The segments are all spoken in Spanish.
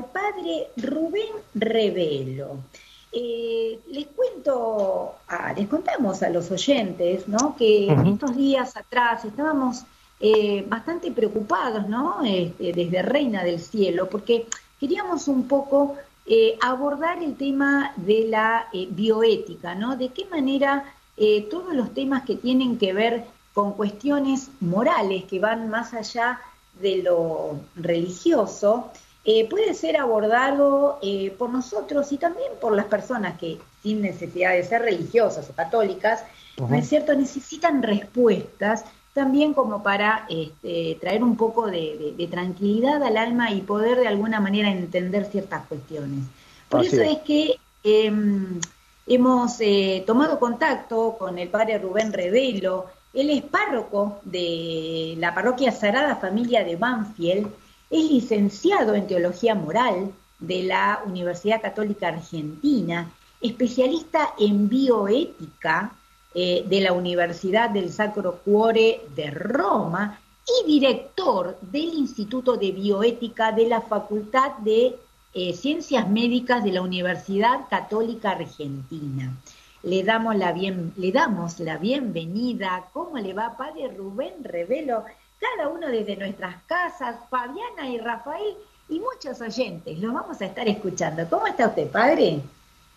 al padre Rubén Revelo. Eh, les cuento, les contamos a los oyentes, ¿no? Que estos días atrás estábamos eh, bastante preocupados, ¿no? Este, desde Reina del Cielo, porque queríamos un poco eh, abordar el tema de la bioética, ¿no? De qué manera todos los temas que tienen que ver con cuestiones morales que van más allá de lo religioso, eh, puede ser abordado eh, por nosotros y también por las personas que, sin necesidad de ser religiosas o católicas, ¿no es cierto?, necesitan respuestas también como para este, traer un poco de, tranquilidad al alma y poder de alguna manera entender ciertas cuestiones. Por eso es, que em, hemos eh, tomado contacto con el padre Rubén Revelo, él es párroco de la parroquia Sagrada Familia de Banfield, es licenciado en Teología Moral de la Universidad Católica Argentina, especialista en bioética eh, de la Universidad del Sacro Cuore de Roma y director del Instituto de Bioética de la Facultad de eh, Ciencias Médicas de la Universidad Católica Argentina. Le damos la bien, le damos la bienvenida. ¿Cómo le va, padre Rubén Revelo? Cada uno desde nuestras casas, Fabiana y Rafael y muchos oyentes. Los vamos a estar escuchando. ¿Cómo está usted, padre?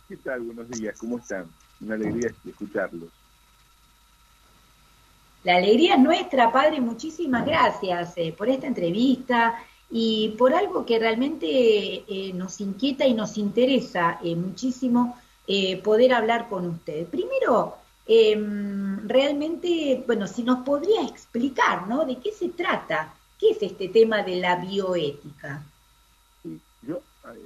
¿Qué tal? Buenos días. ¿Cómo están? Una alegría escucharlos. La alegría es nuestra, padre. Muchísimas gracias eh, por esta entrevista y por algo que realmente eh, nos inquieta y nos interesa eh, muchísimo eh, poder hablar con usted. Primero, em, realmente, bueno, si nos podría explicar, ¿no? ¿De qué se trata? ¿Qué es este tema de la bioética? Sí, yo,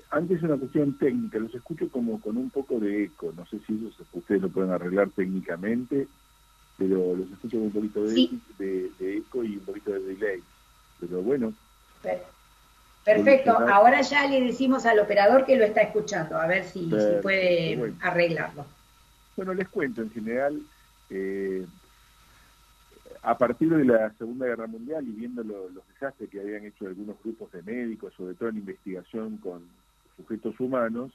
antes una cuestión técnica, los escucho como con un poco de eco, no sé si ustedes lo pueden arreglar técnicamente, pero los escucho con un poquito de, de, eco y un poquito de delay. Pero bueno. Perfecto, ahora ya le decimos al operador que lo está escuchando, a ver si, puede arreglarlo. Bueno, les cuento, en general, eh, a partir de la Segunda Guerra Mundial y viendo los desastres que habían hecho algunos grupos de médicos, sobre todo en investigación con sujetos humanos,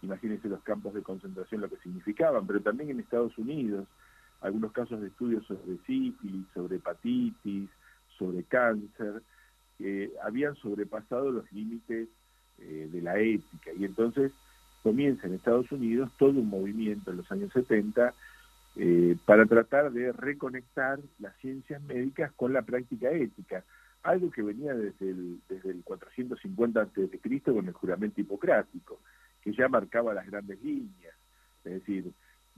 imagínense los campos de concentración lo que significaban, pero también en Estados Unidos, algunos casos de estudios sobre sífilis, sobre hepatitis, sobre cáncer, que habían sobrepasado los límites eh, de la ética. Y entonces comienza en Estados Unidos todo un movimiento en los años 70 eh, para tratar de reconectar las ciencias médicas con la práctica ética, algo que venía desde el, desde el 450 a.C. con el juramento hipocrático, que ya marcaba las grandes líneas, es decir,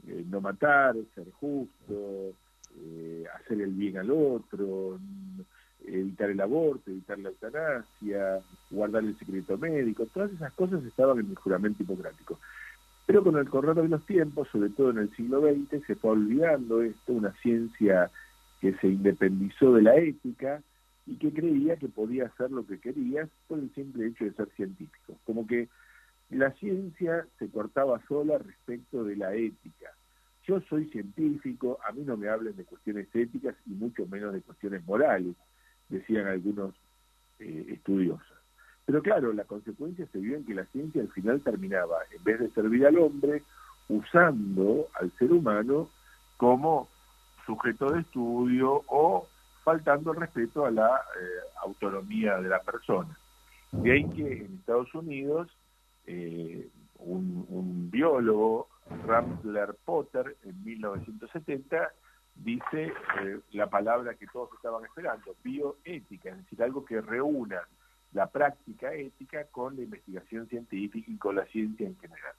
eh, no matar, ser justo, hacer el bien al otro, evitar el aborto, evitar la eutanasia, guardar el secreto médico, todas esas cosas estaban en el juramento hipocrático. Pero con el correr de los tiempos, sobre todo en el siglo XX, se fue olvidando esto, una ciencia que se independizó de la ética y que creía que podía hacer lo que quería por el simple hecho de ser científico. Como que la ciencia se cortaba sola respecto de la ética. Yo soy científico, a mí no me hablen de cuestiones éticas y mucho menos de cuestiones morales decían algunos eh, estudiosos. Pero claro, la consecuencia se vio en que la ciencia al final terminaba, en vez de servir al hombre, usando al ser humano como sujeto de estudio o faltando el respeto a la eh, autonomía de la persona. De ahí que en Estados Unidos eh, un, un, biólogo, Ramsler Potter, en 1970, dice eh, la palabra que todos estaban esperando, bioética, es decir, algo que reúna la práctica ética con la investigación científica y con la ciencia en general.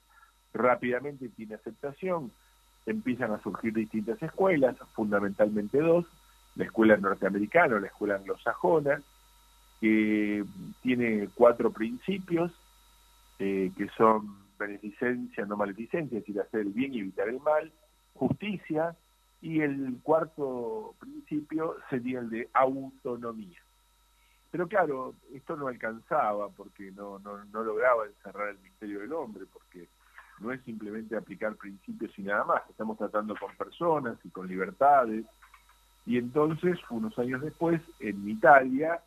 Rápidamente tiene aceptación, empiezan a surgir distintas escuelas, fundamentalmente dos, la escuela norteamericana, la escuela anglosajona, que tiene cuatro principios, eh, que son beneficencia, no maleficencia, es decir, hacer el bien y evitar el mal, justicia, y el cuarto principio sería el de autonomía. Pero claro, esto no alcanzaba porque no, no, no lograba encerrar el misterio del hombre, porque no es simplemente aplicar principios y nada más, estamos tratando con personas y con libertades. Y entonces, unos años después, en Italia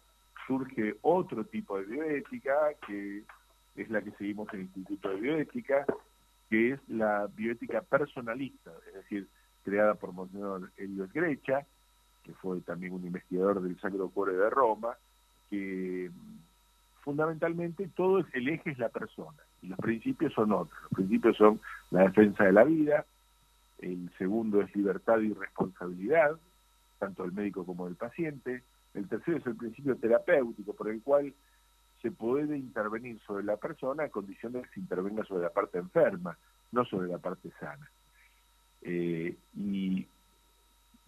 surge otro tipo de bioética que es la que seguimos en el Instituto de Bioética, que es la bioética personalista, es decir, creada por Monseñor Elio Grecha, que fue también un investigador del Sacro Cuore de Roma, que fundamentalmente todo el eje es la persona y los principios son otros. Los principios son la defensa de la vida, el segundo es libertad y responsabilidad, tanto del médico como del paciente, el tercero es el principio terapéutico por el cual se puede intervenir sobre la persona a condición de que se intervenga sobre la parte enferma, no sobre la parte sana. Eh, y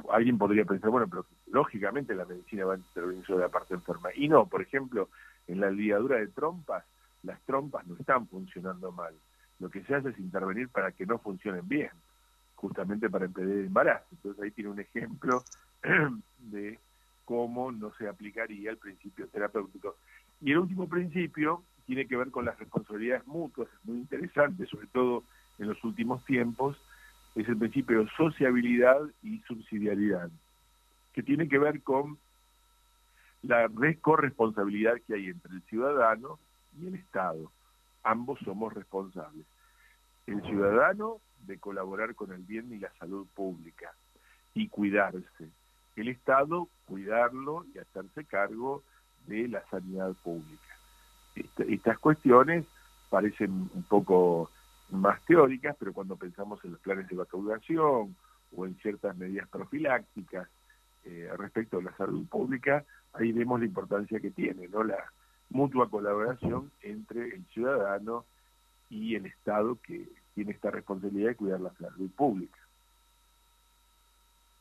alguien podría pensar, bueno, pero lógicamente la medicina va a intervenir sobre la parte enferma. Y no, por ejemplo, en la ligadura de trompas, las trompas no están funcionando mal. Lo que se hace es intervenir para que no funcionen bien, justamente para impedir el embarazo. Entonces ahí tiene un ejemplo de cómo no se aplicaría el principio terapéutico. Y el último principio tiene que ver con las responsabilidades mutuas, es muy interesante, sobre todo en los últimos tiempos, es el principio de sociabilidad y subsidiariedad, que tiene que ver con la corresponsabilidad que hay entre el ciudadano y el Estado. Ambos somos responsables. El ciudadano de colaborar con el bien y la salud pública y cuidarse. El Estado cuidarlo y hacerse cargo de la sanidad pública. estas cuestiones parecen un poco más teóricas, pero cuando pensamos en los planes de vacunación o en ciertas medidas profilácticas eh, respecto a la salud pública, ahí vemos la importancia que tiene, ¿no? La mutua colaboración entre el ciudadano y el Estado que tiene esta responsabilidad de cuidar la salud pública.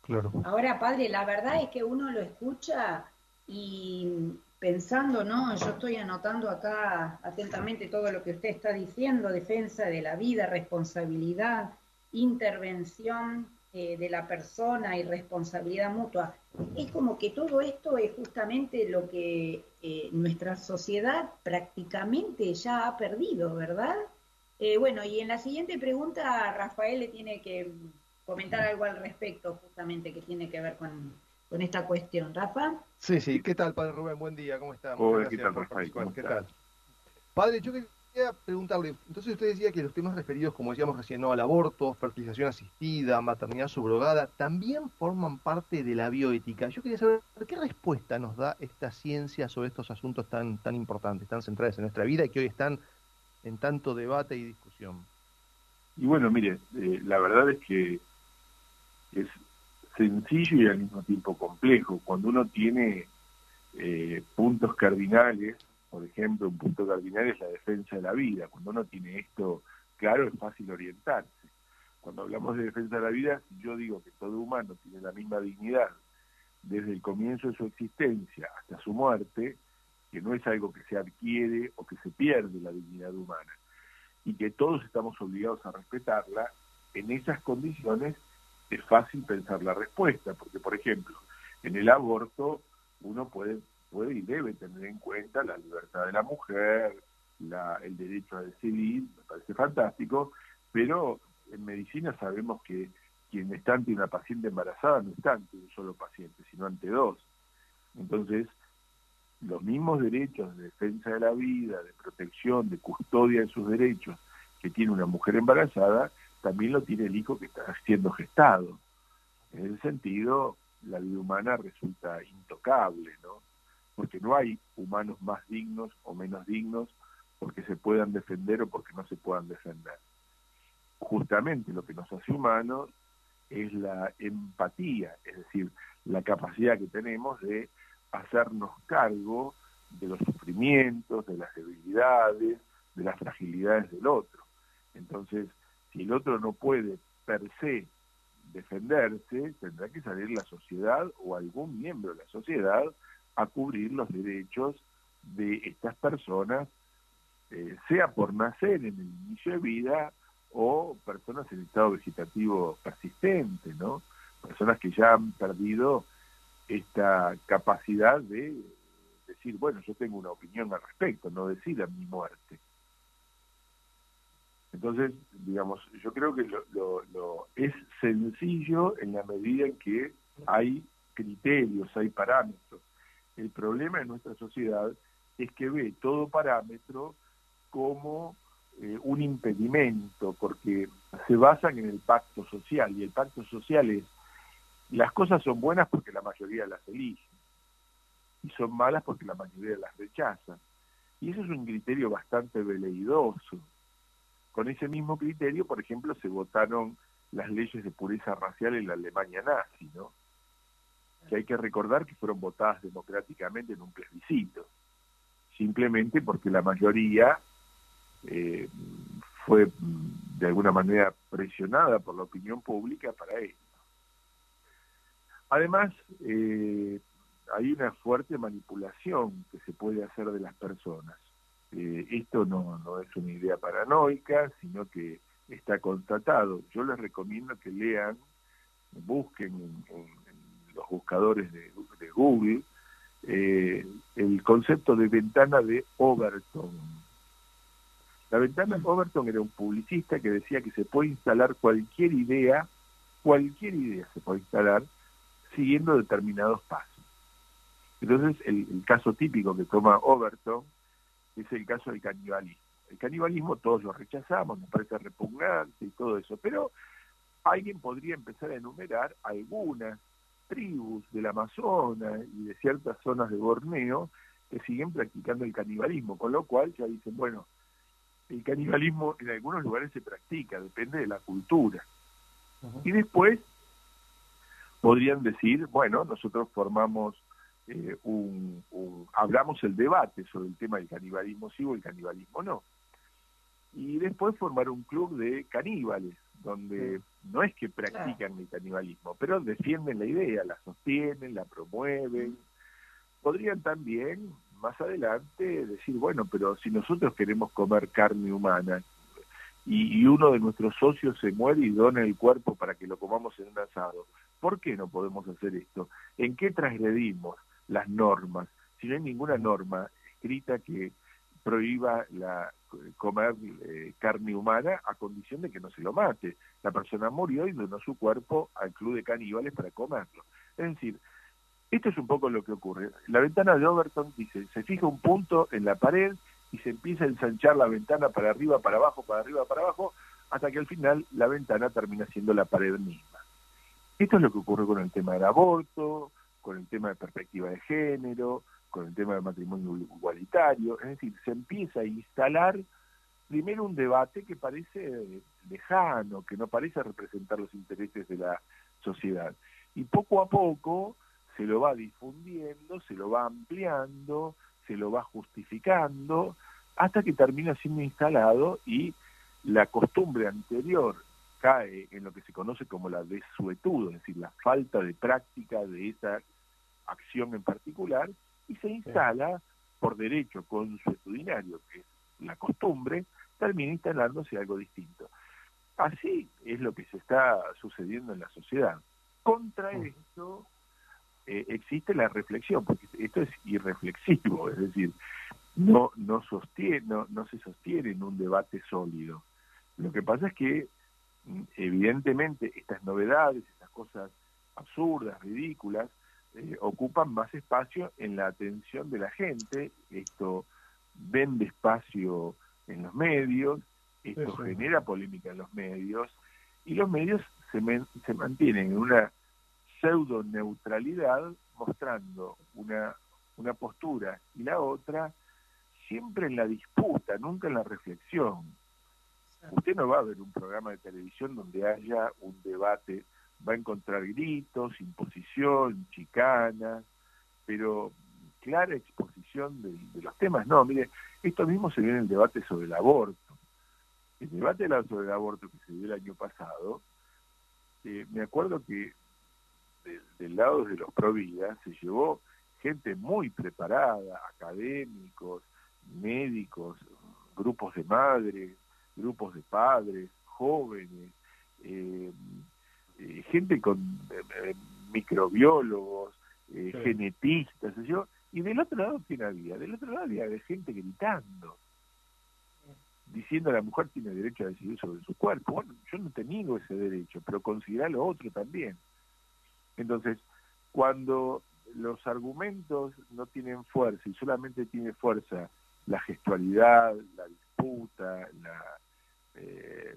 Claro. Ahora, padre, la verdad es que uno lo escucha y pensando, ¿no? Yo estoy anotando acá atentamente todo lo que usted está diciendo, defensa de la vida, responsabilidad, intervención eh, de la persona y responsabilidad mutua. Es como que todo esto es justamente lo que eh, nuestra sociedad prácticamente ya ha perdido, ¿verdad? Eh, bueno, y en la siguiente pregunta Rafael le tiene que comentar algo al respecto, justamente que tiene que ver con, con esta cuestión. ¿Rafa? Sí, sí. ¿Qué tal, Padre Rubén? Buen día, ¿cómo está? Hola, ¿qué tal, Rafael? ¿Qué tal? Padre, yo quería preguntarle, entonces usted decía que los temas referidos, como decíamos recién, ¿no? al aborto, fertilización asistida, maternidad subrogada, también forman parte de la bioética. Yo quería saber qué respuesta nos da esta ciencia sobre estos asuntos tan, tan importantes, tan centrales en nuestra vida y que hoy están en tanto debate y discusión. Y bueno, mire, eh, la verdad es que es sencillo y al mismo tiempo complejo. Cuando uno tiene eh, puntos cardinales, por ejemplo, un punto cardinal es la defensa de la vida. Cuando uno tiene esto claro, es fácil orientarse. Cuando hablamos de defensa de la vida, yo digo que todo humano tiene la misma dignidad desde el comienzo de su existencia hasta su muerte, que no es algo que se adquiere o que se pierde la dignidad humana, y que todos estamos obligados a respetarla, en esas condiciones es fácil pensar la respuesta, porque por ejemplo, en el aborto uno puede, puede y debe tener en cuenta la libertad de la mujer, la, el derecho a decidir, me parece fantástico, pero en medicina sabemos que quien está ante una paciente embarazada no está ante un solo paciente, sino ante dos. Entonces, los mismos derechos de defensa de la vida, de protección, de custodia de sus derechos que tiene una mujer embarazada, también lo tiene el hijo que está siendo gestado. En ese sentido, la vida humana resulta intocable, ¿no? Porque no hay humanos más dignos o menos dignos porque se puedan defender o porque no se puedan defender. Justamente lo que nos hace humanos es la empatía, es decir, la capacidad que tenemos de hacernos cargo de los sufrimientos, de las debilidades, de las fragilidades del otro. Entonces, si el otro no puede per se defenderse, tendrá que salir la sociedad o algún miembro de la sociedad a cubrir los derechos de estas personas, eh, sea por nacer en el inicio de vida o personas en estado vegetativo persistente, ¿no? Personas que ya han perdido esta capacidad de decir, bueno, yo tengo una opinión al respecto, no decir a mi muerte. Entonces, digamos, yo creo que lo, es sencillo en la medida en que hay criterios, hay parámetros. El problema en nuestra sociedad es que ve todo parámetro como eh, un impedimento, porque se basan en el pacto social, y el pacto social es, las cosas son buenas porque la mayoría las elige, y son malas porque la mayoría las rechaza. Y eso es un criterio bastante veleidoso. Con ese mismo criterio, por ejemplo, se votaron las leyes de pureza racial en la Alemania nazi, ¿no? Que hay que recordar que fueron votadas democráticamente en un plebiscito, simplemente porque la mayoría eh, fue mm, de alguna manera presionada por la opinión pública para esto. Además, eh, hay una fuerte manipulación que se puede hacer de las personas. Eh, esto no, no es una idea paranoica, sino que está constatado. Yo les recomiendo que lean, busquen en, los buscadores de, Google eh, el concepto de ventana de Overton. La ventana de Overton era un publicista que decía que se puede instalar cualquier idea, cualquier idea se puede instalar siguiendo determinados pasos. Entonces, el caso típico que toma Overton es el caso del canibalismo. El canibalismo todos lo rechazamos, nos parece repugnante y todo eso, pero alguien podría empezar a enumerar algunas tribus del Amazonas y de ciertas zonas de Borneo que siguen practicando el canibalismo, con lo cual ya dicen, bueno, el canibalismo en algunos lugares se practica, depende de la cultura. Y después podrían decir, bueno, nosotros formamos eh, un, hablamos el debate sobre el tema del canibalismo sí o el canibalismo no. Y después formar un club de caníbales, donde no es que practican el canibalismo, pero defienden la idea, la sostienen, la promueven. Podrían también, más adelante, decir, bueno, pero si nosotros queremos comer carne humana y, y uno de nuestros socios se muere y dona el cuerpo para que lo comamos en un asado, ¿por qué no podemos hacer esto? ¿En qué transgredimos? Las normas. Si no hay ninguna norma escrita que prohíba la comer eh, carne humana a condición de que no se lo mate. La persona murió y donó su cuerpo al club de caníbales para comerlo. Es decir, esto es un poco lo que ocurre. La ventana de Overton dice, se fija un punto en la pared y se empieza a ensanchar la ventana para arriba, para abajo, para arriba, para abajo, hasta que al final la ventana termina siendo la pared misma. Esto es lo que ocurre con el tema del aborto, con el tema de perspectiva de género, con el tema del matrimonio igualitario, es decir, se empieza a instalar primero un debate que parece lejano, que no parece representar los intereses de la sociedad. Y poco a poco se lo va difundiendo, se lo va ampliando, se lo va justificando, hasta que termina siendo instalado y la costumbre anterior cae en lo que se conoce como la desuetud, es decir, la falta de práctica de esa acción en particular, y se instala por derecho consuetudinario, que es la costumbre, termina instalándose algo distinto. Así es lo que se está sucediendo en la sociedad. Contra esto eh, existe la reflexión, porque esto es irreflexivo, es decir, no, no, sostiene, no, no se sostiene en un debate sólido. Lo que pasa es que, mm, evidentemente, estas novedades, estas cosas absurdas, ridículas, eh, ocupan más espacio en la atención de la gente, esto vende espacio en los medios, esto genera polémica en los medios, y los medios se, se mantienen en una pseudo neutralidad, mostrando una, una postura y la otra, siempre en la disputa, nunca en la reflexión. Usted no va a ver un programa de televisión donde haya un debate va a encontrar gritos, imposición, chicana, pero clara exposición de, los temas. No, mire, esto mismo se vio en el debate sobre el aborto. El debate sobre el aborto que se dio el año pasado, eh, me acuerdo que del lado de los Provida se llevó gente muy preparada, académicos, médicos, grupos de madres, grupos de padres, jóvenes, eh, eh, gente con eh, eh, microbiólogos, genetistas, yo, y del otro lado, ¿quién había? Del otro lado había gente gritando, diciendo la mujer tiene derecho a decidir sobre su cuerpo. Bueno, yo no tengo ese derecho, pero considera lo otro también. Entonces, cuando los argumentos no tienen fuerza y solamente tiene fuerza la gestualidad, la disputa,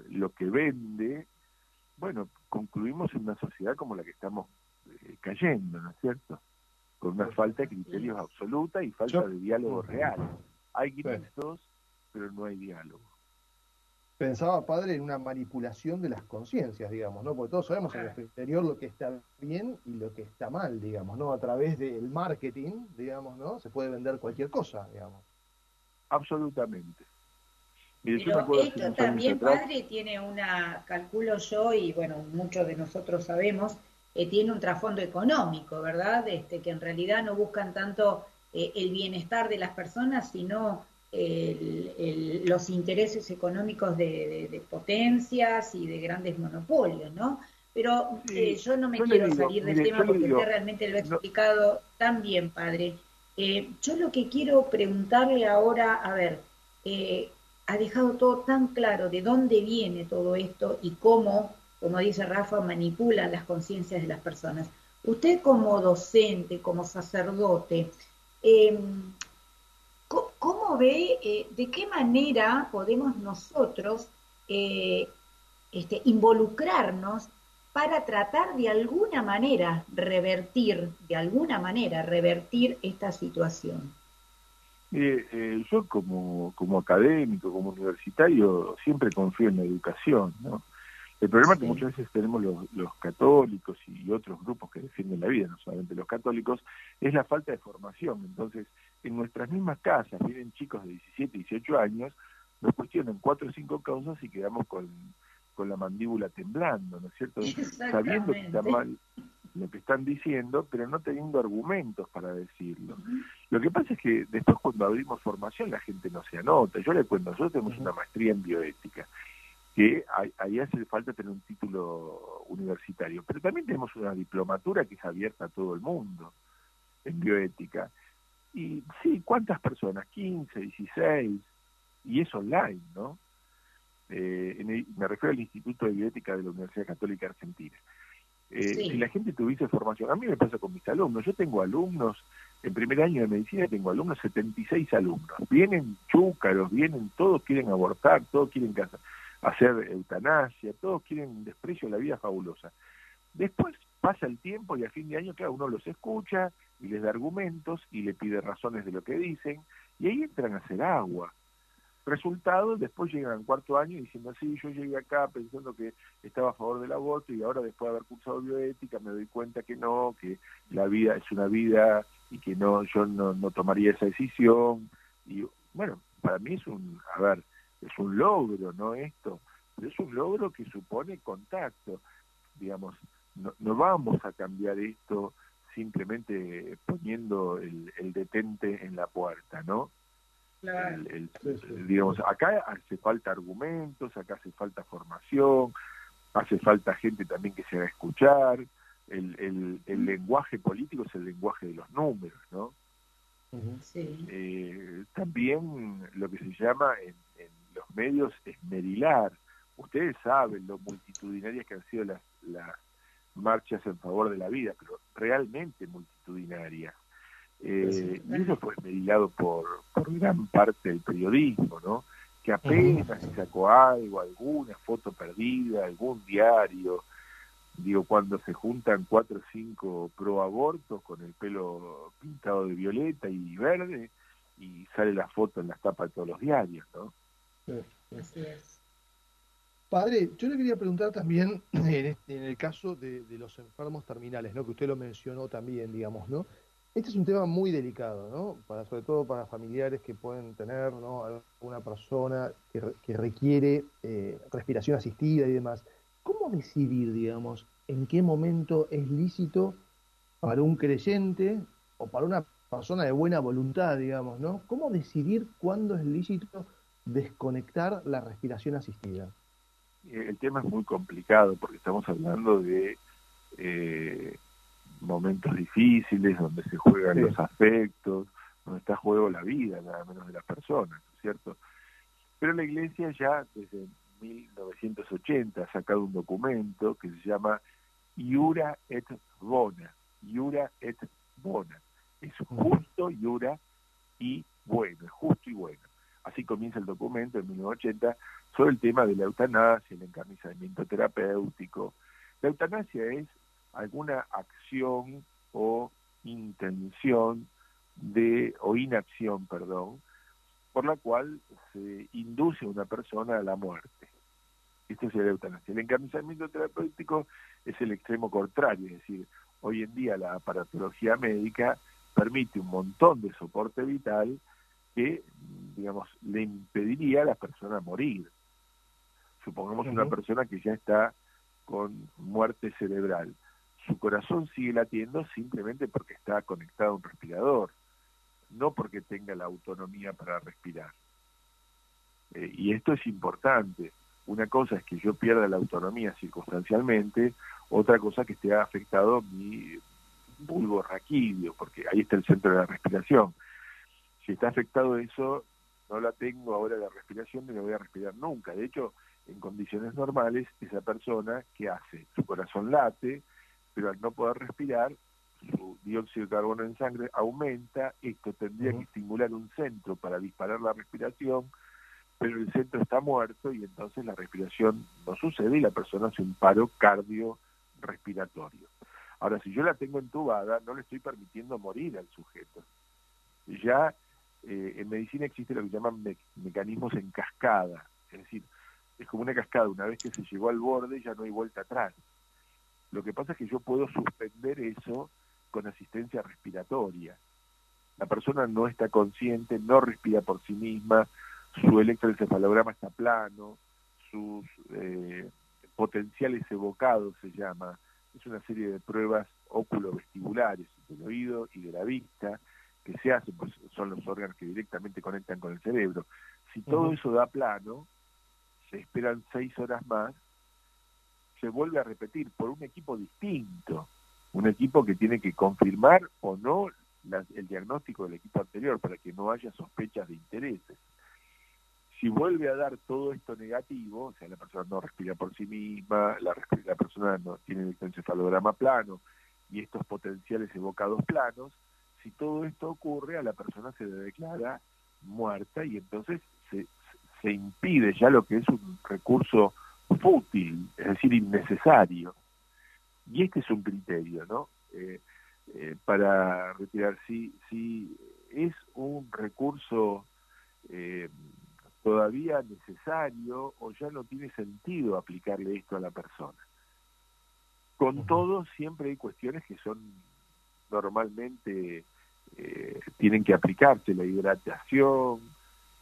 lo que vende, bueno, concluimos en una sociedad como la que estamos eh, cayendo, ¿no es cierto? Con una falta de criterios absoluta y falta de diálogo real. Hay gritos, pero no hay diálogo pensaba, padre, en una manipulación de las conciencias, digamos, ¿no? Porque todos sabemos en nuestro exterior lo que está bien y lo que está mal, digamos, ¿no? A través del marketing, digamos, ¿no? Se puede vender cualquier cosa, digamos. Absolutamente. Pero esto también, padre, tiene una, calculo yo, y bueno, muchos de nosotros sabemos, eh, tiene un trasfondo económico, ¿verdad? Este, que en realidad no buscan tanto eh, el bienestar de las personas, sino los intereses económicos de, potencias y de grandes monopolios, ¿no? Pero eh, yo no me quiero salir del tema porque usted realmente lo ha explicado tan bien, padre. Eh, yo lo que quiero preguntarle ahora, a ver, eh, ha dejado todo tan claro de dónde viene todo esto y cómo, como dice Rafa, manipulan las conciencias de las personas. Usted como docente, como sacerdote, eh, ¿Cómo ve, eh, de qué manera podemos nosotros eh, este, involucrarnos para tratar de alguna manera revertir, de alguna manera revertir esta situación? Eh, yo como, como académico, como universitario, siempre confío en la educación, ¿no? El problema es que muchas veces tenemos los, los, católicos y otros grupos que defienden la vida, no solamente los católicos, es la falta de formación. Entonces, en nuestras mismas casas vienen chicos de 17, 18 años, nos cuestionan cuatro o cinco causas y quedamos con, con la mandíbula temblando, ¿no es cierto? Sabiendo que está mal lo que están diciendo, pero no teniendo argumentos para decirlo. Lo que pasa es que después cuando abrimos formación la gente no se anota. Yo le cuento, nosotros tenemos una maestría en bioética que ahí hace falta tener un título universitario. Pero también tenemos una diplomatura que es abierta a todo el mundo en bioética. Y sí, ¿cuántas personas? 15, 16, y es online, ¿no? Eh, me refiero al Instituto de Bioética de la Universidad Católica Argentina. Eh, si la gente tuviese formación, a mí me pasa con mis alumnos, yo tengo alumnos, en primer año de medicina tengo alumnos, 76 alumnos, vienen chúcaros, vienen, todos quieren abortar, todos quieren hacer eutanasia, todos quieren desprecio a la vida fabulosa. Después pasa el tiempo y a fin de año, claro, uno los escucha y les da argumentos y le pide razones de lo que dicen y ahí entran a hacer agua. Resultado, después llegan al cuarto año diciendo, sí, yo llegué acá pensando que estaba a favor del aborto y ahora después de haber cursado bioética me doy cuenta que no, que la vida es una vida y que no yo no, no tomaría esa decisión. Y bueno, para mí es un, a ver, es un logro, ¿no? Esto, pero es un logro que supone contacto, digamos, no, no vamos a cambiar esto simplemente poniendo el, detente en la puerta, ¿no? Claro. digamos, acá hace falta argumentos, acá hace falta formación, hace falta gente también que se haga escuchar, el, el, el lenguaje político es el lenguaje de los números, ¿no? Sí. Eh, también lo que se llama en, los medios esmerilar. Ustedes saben lo multitudinarias que han sido las, las marchas en favor de la vida, pero realmente multitudinarias. Eh, y eso fue esmerilado por, por gran parte del periodismo, ¿no? Que apenas se sacó algo, alguna foto perdida, algún diario, digo, cuando se juntan cuatro o cinco pro abortos con el pelo pintado de violeta y verde y sale la foto en las tapas de todos los diarios, ¿no? Padre, yo le quería preguntar también en, el caso de, los enfermos terminales, ¿no? Que usted lo mencionó también, digamos, ¿no? Este es un tema muy delicado, ¿no? Para, sobre todo para familiares que pueden tener, ¿no? Una persona que, requiere eh, respiración asistida y demás. ¿Cómo decidir, digamos, en qué momento es lícito para un creyente o para una persona de buena voluntad, digamos, ¿no? ¿Cómo decidir cuándo es lícito desconectar la respiración asistida? El tema es muy complicado porque estamos hablando de eh, momentos difíciles donde se juegan los afectos, donde está juego la vida, nada menos de las personas, ¿cierto? Pero la Iglesia ya desde 1980 ha sacado un documento que se llama Iura et Bona, Iura et Bona. Es justo, Iura y bueno, es justo y bueno así comienza el documento en 1980, sobre el tema de la eutanasia, el encarnizamiento terapéutico. La eutanasia es alguna acción o intención de, o inacción, perdón, por la cual se induce a una persona a la muerte. Esto es la eutanasia. El encarnizamiento terapéutico es el extremo contrario, es decir, hoy en día la aparatología médica permite un montón de soporte vital que, digamos, le impediría a la persona morir. Supongamos una persona que ya está con muerte cerebral. Su corazón sigue latiendo simplemente porque está conectado a un respirador, no porque tenga la autonomía para respirar. Eh, y esto es importante. Una cosa es que yo pierda la autonomía circunstancialmente, otra cosa que esté afectado mi bulbo raquídeo, porque ahí está el centro de la respiración. Si está afectado eso, no la tengo ahora la respiración ni la voy a respirar nunca. De hecho, en condiciones normales, esa persona, ¿qué hace? Su corazón late, pero al no poder respirar, su dióxido de carbono en sangre aumenta, esto tendría que estimular un centro para disparar la respiración, pero el centro está muerto y entonces la respiración no sucede y la persona hace un paro cardiorrespiratorio. Ahora, si yo la tengo entubada, no le estoy permitiendo morir al sujeto. Ya eh, en medicina existe lo que llaman mecanismos en cascada, es decir, es como una cascada, una vez que se llegó al borde ya no hay vuelta atrás. Lo que pasa es que yo puedo suspender eso con asistencia respiratoria. La persona no está consciente, no respira por sí misma, su electroencefalograma está plano, sus eh, potenciales evocados se llama, es una serie de pruebas óculo-vestibulares del oído y de la vista que se hacen, pues son los órganos que directamente conectan con el cerebro. Si todo eso da plano, se esperan seis horas más, se vuelve a repetir por un equipo distinto, un equipo que tiene que confirmar o no el diagnóstico del equipo anterior para que no haya sospechas de intereses. Si vuelve a dar todo esto negativo, o sea, la persona no respira por sí misma, la, la persona no tiene el encefalograma plano y estos potenciales evocados planos, si todo esto ocurre, a la persona se declara muerta y entonces se, se impide ya lo que es un recurso fútil, es decir, innecesario. Y este es un criterio, ¿no? Eh, eh, para retirar, si, si es un recurso eh, todavía necesario o ya no tiene sentido aplicarle esto a la persona. Con todo, siempre hay cuestiones que son normalmente, tienen que aplicarse, la hidratación,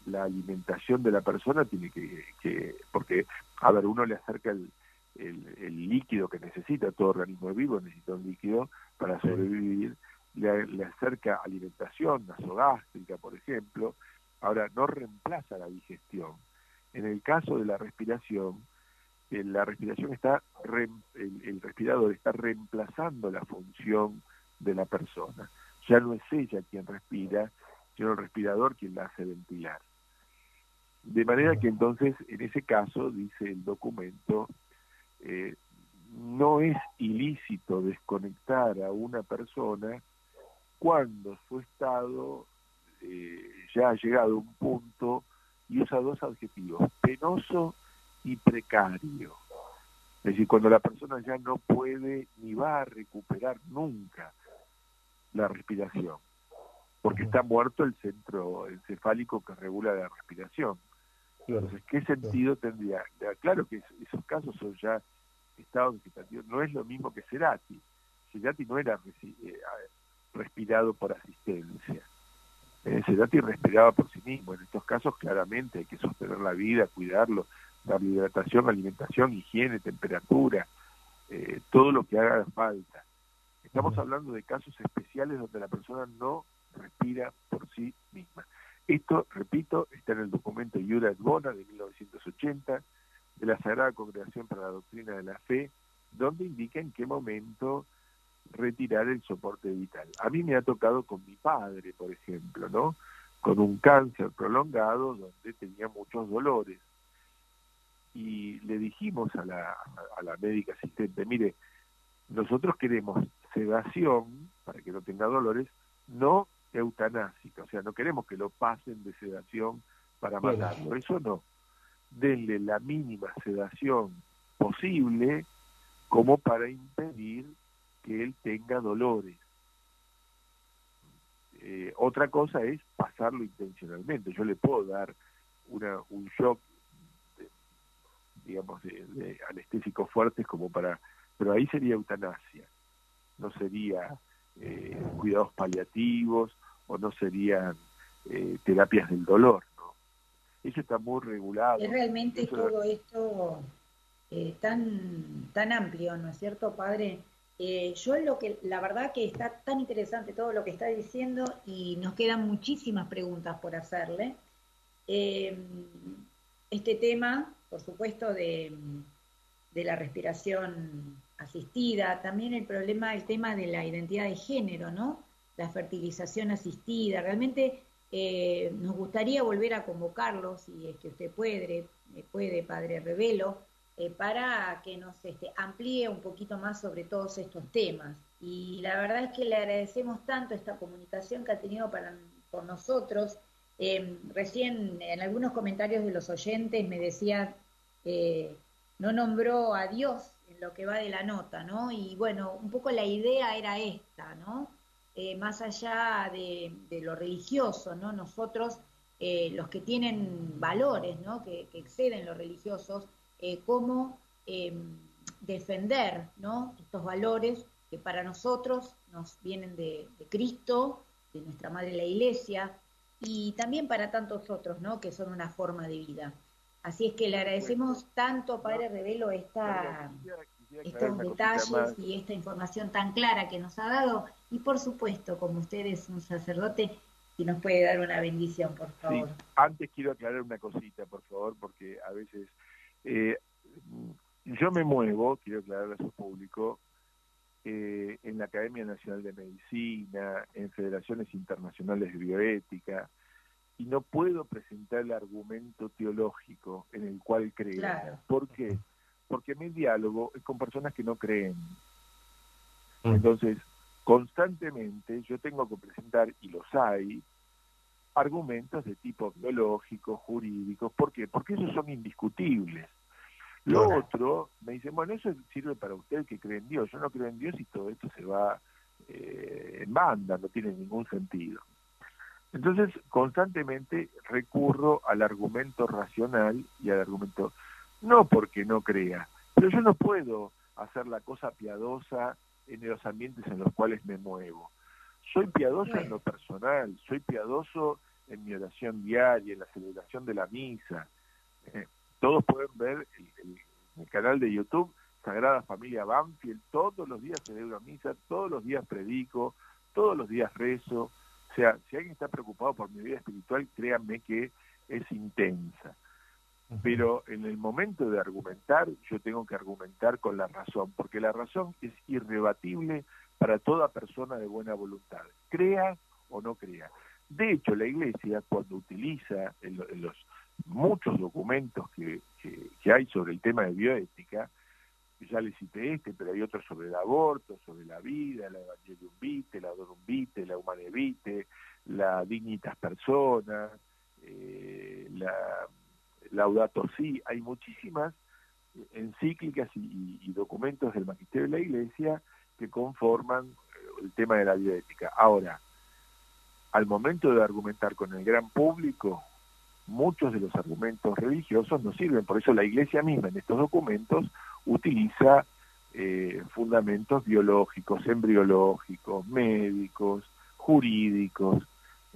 la alimentación de la persona tiene que, porque, a ver, uno le acerca el, el, líquido que necesita, todo organismo vivo necesita un líquido para sobrevivir, le, acerca alimentación nasogástrica, por ejemplo, ahora no reemplaza la digestión. En el caso de la respiración, eh, la respiración está, el, el respirador está reemplazando la función de la persona. Ya no es ella quien respira, sino el respirador quien la hace ventilar. De manera que entonces, en ese caso, dice el documento, eh, no es ilícito desconectar a una persona cuando su estado eh, ya ha llegado a un punto y usa dos adjetivos, penoso y precario. Es decir, cuando la persona ya no puede ni va a recuperar nunca la respiración, porque está muerto el centro encefálico que regula la respiración. Entonces, ¿qué sentido tendría? Claro que esos casos son ya estados vegetativos, no es lo mismo que Cerati. Cerati no era eh, respirado por asistencia. Eh, Cerati respiraba por sí mismo. En estos casos, claramente, hay que sostener la vida, cuidarlo, darle hidratación, alimentación, higiene, temperatura, eh, todo lo que haga falta. Estamos hablando de casos especiales donde la persona no respira por sí misma. Esto, repito, está en el documento Yura et Bona de 1980 de la Sagrada Congregación para la Doctrina de la Fe, donde indica en qué momento retirar el soporte vital. A mí me ha tocado con mi padre, por ejemplo, ¿no? Con un cáncer prolongado donde tenía muchos dolores. Y le dijimos a la, a la médica asistente, mire, nosotros queremos sedación para que no tenga dolores, no eutanásica, o sea, no queremos que lo pasen de sedación para matarlo, eso no. Denle la mínima sedación posible como para impedir que él tenga dolores. Eh, otra cosa es pasarlo intencionalmente. Yo le puedo dar una, un shock, digamos, de, de anestésicos fuertes como para... Pero ahí sería eutanasia, no sería eh, cuidados paliativos o no serían eh, terapias del dolor. ¿no? Eso está muy regulado. Es realmente todo esto eh, tan, tan amplio, ¿no es cierto, padre? Eh, yo lo que, la verdad que está tan interesante todo lo que está diciendo y nos quedan muchísimas preguntas por hacerle. este tema, por supuesto, de, de la respiración asistida, también el problema, el tema de la identidad de género, ¿no? La fertilización asistida. Realmente eh, nos gustaría volver a convocarlo, si es que usted puede, eh, puede Padre Revelo, eh, para que nos este, amplíe un poquito más sobre todos estos temas. Y la verdad es que le agradecemos tanto esta comunicación que ha tenido para, con nosotros. recién en algunos comentarios de los oyentes me decían, no nombró a Dios lo que va de la nota, ¿no? Y bueno, un poco la idea era esta, ¿no? Eh, más allá de, lo religioso, ¿no? Nosotros, eh, los que tienen valores, ¿no? Que, exceden los religiosos, eh, cómo em, defender, ¿no? Estos valores que para nosotros nos vienen de, de, Cristo, de nuestra Madre la Iglesia, y también para tantos otros, ¿no? Que son una forma de vida. Así es que le agradecemos tanto, Padre Revelo, esta, estos detalles y esta información tan clara que nos ha dado. Y por supuesto, como usted es un sacerdote, si nos puede dar una bendición, por favor. Antes quiero aclarar una cosita, por favor, porque a veces eh, yo me muevo, quiero aclarar a su público, eh, en la Academia Nacional de Medicina, en federaciones internacionales de bioética, y no puedo presentar el argumento teológico en el cual creo. ¿Por qué? Porque mi diálogo es con personas que no creen. Mm. Entonces, constantemente yo tengo que presentar, y los hay, argumentos de tipo biológico, jurídico. ¿Por qué? Porque esos son indiscutibles. Lo otro, me dicen, bueno, eso sirve para usted que cree en Dios. Yo no creo en Dios y todo esto se va eh, en banda, no tiene ningún sentido. Entonces, constantemente recurro al argumento racional y al argumento, no porque no crea, pero yo no puedo hacer la cosa piadosa en los ambientes en los cuales me muevo. Soy piadoso en lo personal, soy piadoso en mi oración diaria, en la celebración de la misa. Eh, todos pueden ver el, el, canal de YouTube Sagrada Familia Banfield, todos los días celebro misa, todos los días predico, todos los días rezo, o sea, si alguien está preocupado por mi vida espiritual, créanme que es intensa. Pero en el momento de argumentar, yo tengo que argumentar con la razón, porque la razón es irrebatible para toda persona de buena voluntad, crea o no crea. De hecho, la Iglesia, cuando utiliza los muchos documentos que, que hay sobre el tema de bioética, ya le cité este, pero hay otros sobre el aborto, sobre la vida, la Evangelium Vitae, la Dorum Vitae, la Humane Vitae, la Dignitas Personas, eh, la Laudato Si, hay muchísimas encíclicas y, documentos del magisterio de la Iglesia que conforman eh, el tema de la bioética. Ahora, al momento de argumentar con el gran público, muchos de los argumentos religiosos no sirven. Por eso la Iglesia misma en estos documentos utiliza eh, fundamentos biológicos, embriológicos, médicos, jurídicos,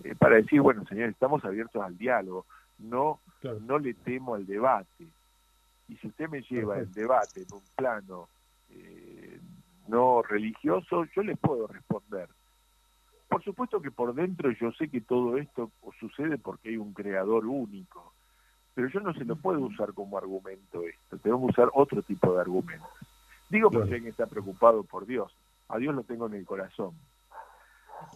eh, para decir, bueno, señores, estamos abiertos al diálogo, no, no le temo al debate. Y si usted me lleva el debate en un plano eh, no religioso, yo le puedo responder. Por supuesto que por dentro yo sé que todo esto sucede porque hay un creador único, pero yo no se lo puedo usar como argumento esto, tengo que usar otro tipo de argumentos. Digo porque alguien está preocupado por Dios, a Dios lo tengo en el corazón.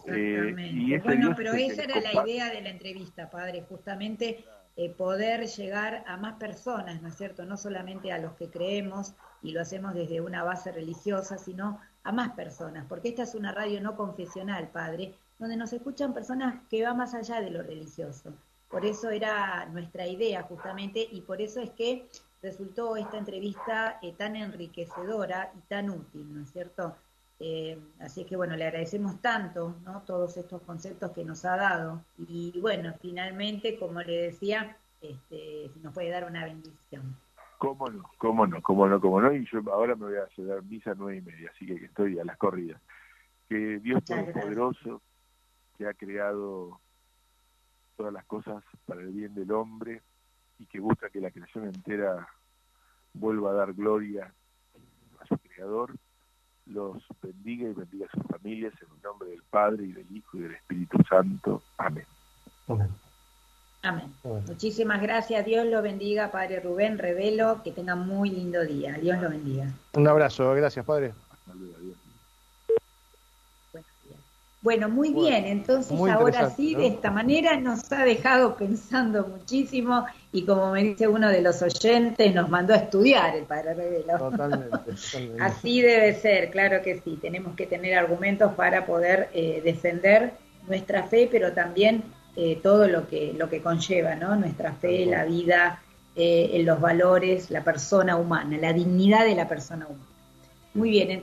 Eh, bueno, pero esa era la idea de la entrevista, padre, justamente eh, poder llegar a más personas, ¿no es cierto? No solamente a los que creemos y lo hacemos desde una base religiosa, sino a más personas, porque esta es una radio no confesional, padre, donde nos escuchan personas que van más allá de lo religioso por eso era nuestra idea justamente y por eso es que resultó esta entrevista eh, tan enriquecedora y tan útil, ¿no es cierto? Eh, así que bueno, le agradecemos tanto ¿no? todos estos conceptos que nos ha dado y bueno, finalmente, como le decía, este, nos puede dar una bendición. Cómo no, cómo no, cómo no, cómo no, y yo ahora me voy a hacer misa a nueve y media, así que estoy a las corridas. Que Dios Todopoderoso, que ha creado todas las cosas para el bien del hombre y que busca que la creación entera vuelva a dar gloria a su creador, los bendiga y bendiga a sus familias en el nombre del Padre y del Hijo y del Espíritu Santo. Amén. Amén. Amén. Muchísimas gracias. Dios lo bendiga, Padre Rubén Revelo. Que tenga muy lindo día. Dios lo bendiga. Un abrazo. Gracias, Padre. Bueno, muy bien, entonces ahora sí, de esta manera nos ha dejado pensando muchísimo y como me dice uno de los oyentes, nos mandó a estudiar el Padre Revelo. Totalmente, Así debe ser, claro que sí, tenemos que tener argumentos para poder eh, defender nuestra fe, pero también eh, todo lo que, lo que conlleva, ¿no? Nuestra fe, la vida, eh, los valores, la persona humana, la dignidad de la persona humana. Muy bien, entonces.